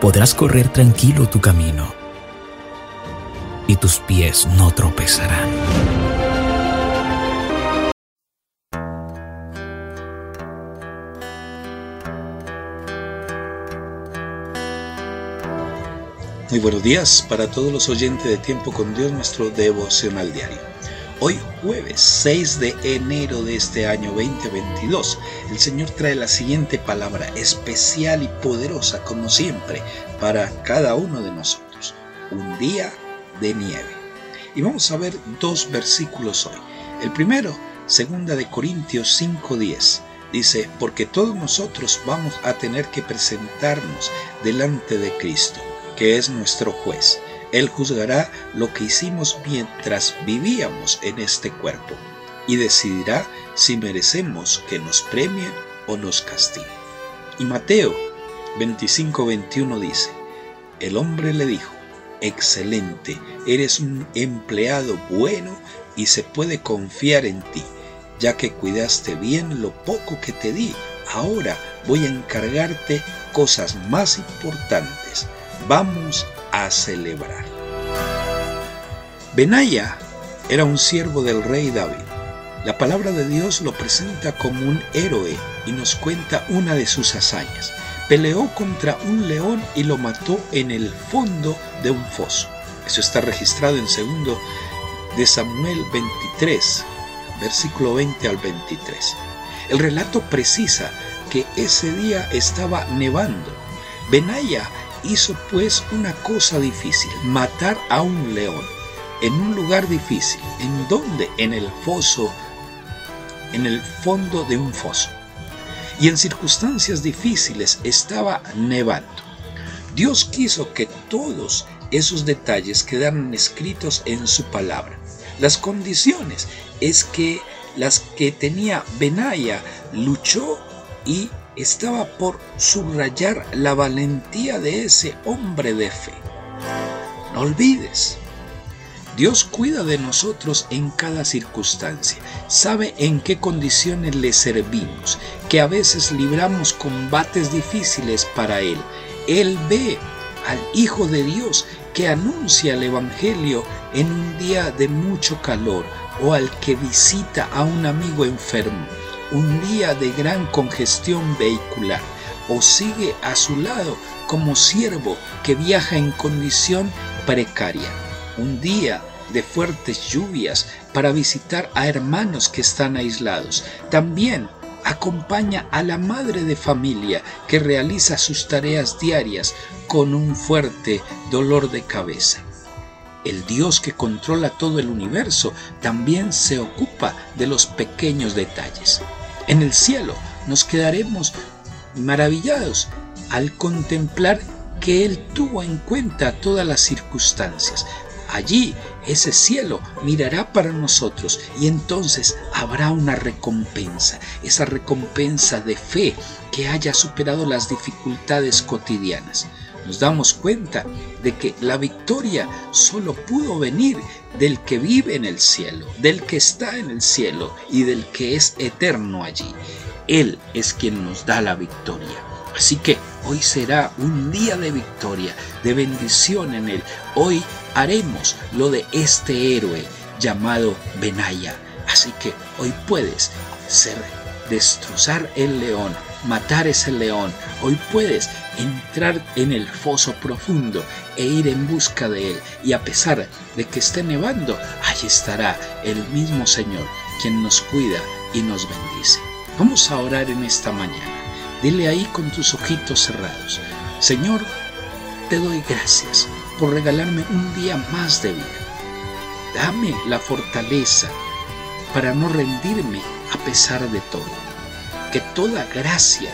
Podrás correr tranquilo tu camino y tus pies no tropezarán. Muy buenos días para todos los oyentes de Tiempo con Dios, nuestro devocional diario. Hoy jueves 6 de enero de este año 2022, el Señor trae la siguiente palabra especial y poderosa como siempre para cada uno de nosotros. Un día de nieve. Y vamos a ver dos versículos hoy. El primero, segunda de Corintios 5:10. Dice, porque todos nosotros vamos a tener que presentarnos delante de Cristo que es nuestro juez. Él juzgará lo que hicimos mientras vivíamos en este cuerpo y decidirá si merecemos que nos premien o nos castiguen. Y Mateo 25:21 dice, el hombre le dijo, excelente, eres un empleado bueno y se puede confiar en ti, ya que cuidaste bien lo poco que te di, ahora voy a encargarte cosas más importantes vamos a celebrar. Benaya era un siervo del rey David. La palabra de Dios lo presenta como un héroe y nos cuenta una de sus hazañas. Peleó contra un león y lo mató en el fondo de un foso. Eso está registrado en segundo de Samuel 23, versículo 20 al 23. El relato precisa que ese día estaba nevando. Benaya hizo pues una cosa difícil, matar a un león en un lugar difícil. ¿En donde En el foso, en el fondo de un foso. Y en circunstancias difíciles estaba nevando. Dios quiso que todos esos detalles quedaran escritos en su palabra. Las condiciones es que las que tenía Benaya luchó y estaba por subrayar la valentía de ese hombre de fe. No olvides, Dios cuida de nosotros en cada circunstancia, sabe en qué condiciones le servimos, que a veces libramos combates difíciles para Él. Él ve al Hijo de Dios que anuncia el Evangelio en un día de mucho calor o al que visita a un amigo enfermo un día de gran congestión vehicular o sigue a su lado como siervo que viaja en condición precaria. Un día de fuertes lluvias para visitar a hermanos que están aislados. También acompaña a la madre de familia que realiza sus tareas diarias con un fuerte dolor de cabeza. El Dios que controla todo el universo también se ocupa de los pequeños detalles. En el cielo nos quedaremos maravillados al contemplar que Él tuvo en cuenta todas las circunstancias. Allí ese cielo mirará para nosotros y entonces habrá una recompensa, esa recompensa de fe que haya superado las dificultades cotidianas. Nos damos cuenta de que la victoria solo pudo venir del que vive en el cielo, del que está en el cielo y del que es eterno allí. Él es quien nos da la victoria. Así que hoy será un día de victoria, de bendición en Él. Hoy haremos lo de este héroe llamado Benaya. Así que hoy puedes ser, destrozar el león, matar ese león. Hoy puedes entrar en el foso profundo e ir en busca de él. Y a pesar de que esté nevando, allí estará el mismo Señor quien nos cuida y nos bendice. Vamos a orar en esta mañana. Dile ahí con tus ojitos cerrados. Señor, te doy gracias por regalarme un día más de vida. Dame la fortaleza para no rendirme a pesar de todo que toda gracia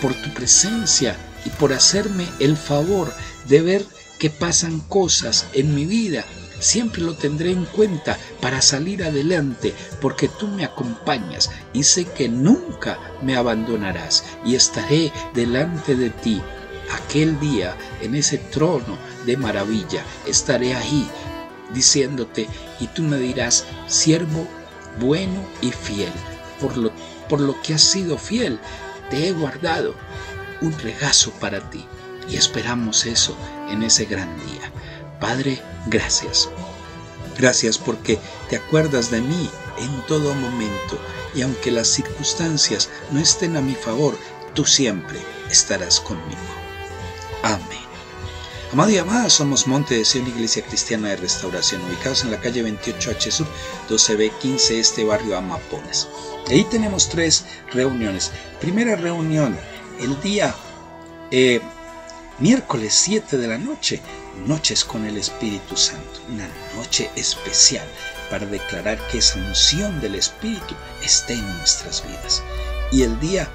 por tu presencia y por hacerme el favor de ver que pasan cosas en mi vida, siempre lo tendré en cuenta para salir adelante, porque tú me acompañas y sé que nunca me abandonarás y estaré delante de ti. Aquel día, en ese trono de maravilla, estaré ahí diciéndote y tú me dirás, siervo bueno y fiel, por lo, por lo que has sido fiel, te he guardado un regazo para ti y esperamos eso en ese gran día. Padre, gracias. Gracias porque te acuerdas de mí en todo momento y aunque las circunstancias no estén a mi favor, tú siempre estarás conmigo. Amén. Amado y amada, somos Monte de Sion, Iglesia Cristiana de Restauración, ubicados en la calle 28H Sur, 12B15, este barrio Amapolas. Ahí tenemos tres reuniones. Primera reunión, el día eh, miércoles 7 de la noche, noches con el Espíritu Santo, una noche especial para declarar que esa unción del Espíritu esté en nuestras vidas. Y el día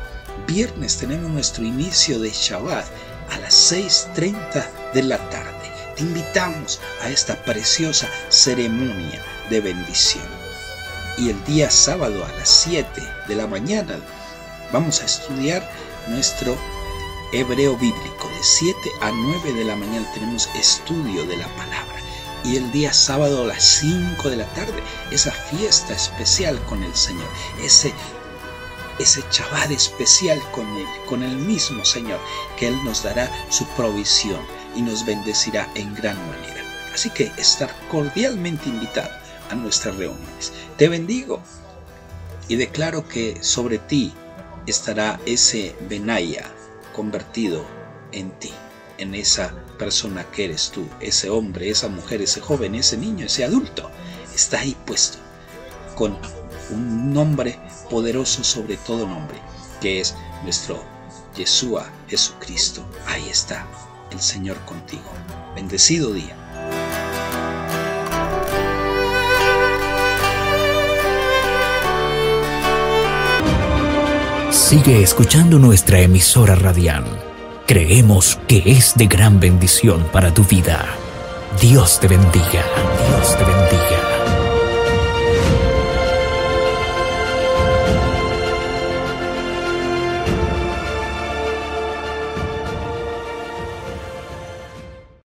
viernes tenemos nuestro inicio de Shabbat a las 6.30 de la tarde. Te invitamos a esta preciosa ceremonia de bendición. Y el día sábado a las 7 de la mañana vamos a estudiar nuestro hebreo bíblico. De 7 a 9 de la mañana tenemos estudio de la palabra. Y el día sábado a las 5 de la tarde, esa fiesta especial con el Señor, ese ese chabad especial con Él, con el mismo Señor, que Él nos dará su provisión y nos bendecirá en gran manera. Así que estar cordialmente invitado a nuestras reuniones. Te bendigo y declaro que sobre ti estará ese Benaya convertido en ti, en esa persona que eres tú, ese hombre, esa mujer, ese joven, ese niño, ese adulto. Está ahí puesto con un nombre poderoso sobre todo nombre, que es nuestro Yeshua Jesucristo. Ahí está el Señor contigo. Bendecido día. Sigue escuchando nuestra emisora radial. Creemos que es de gran bendición para tu vida. Dios te bendiga. Dios te bendiga.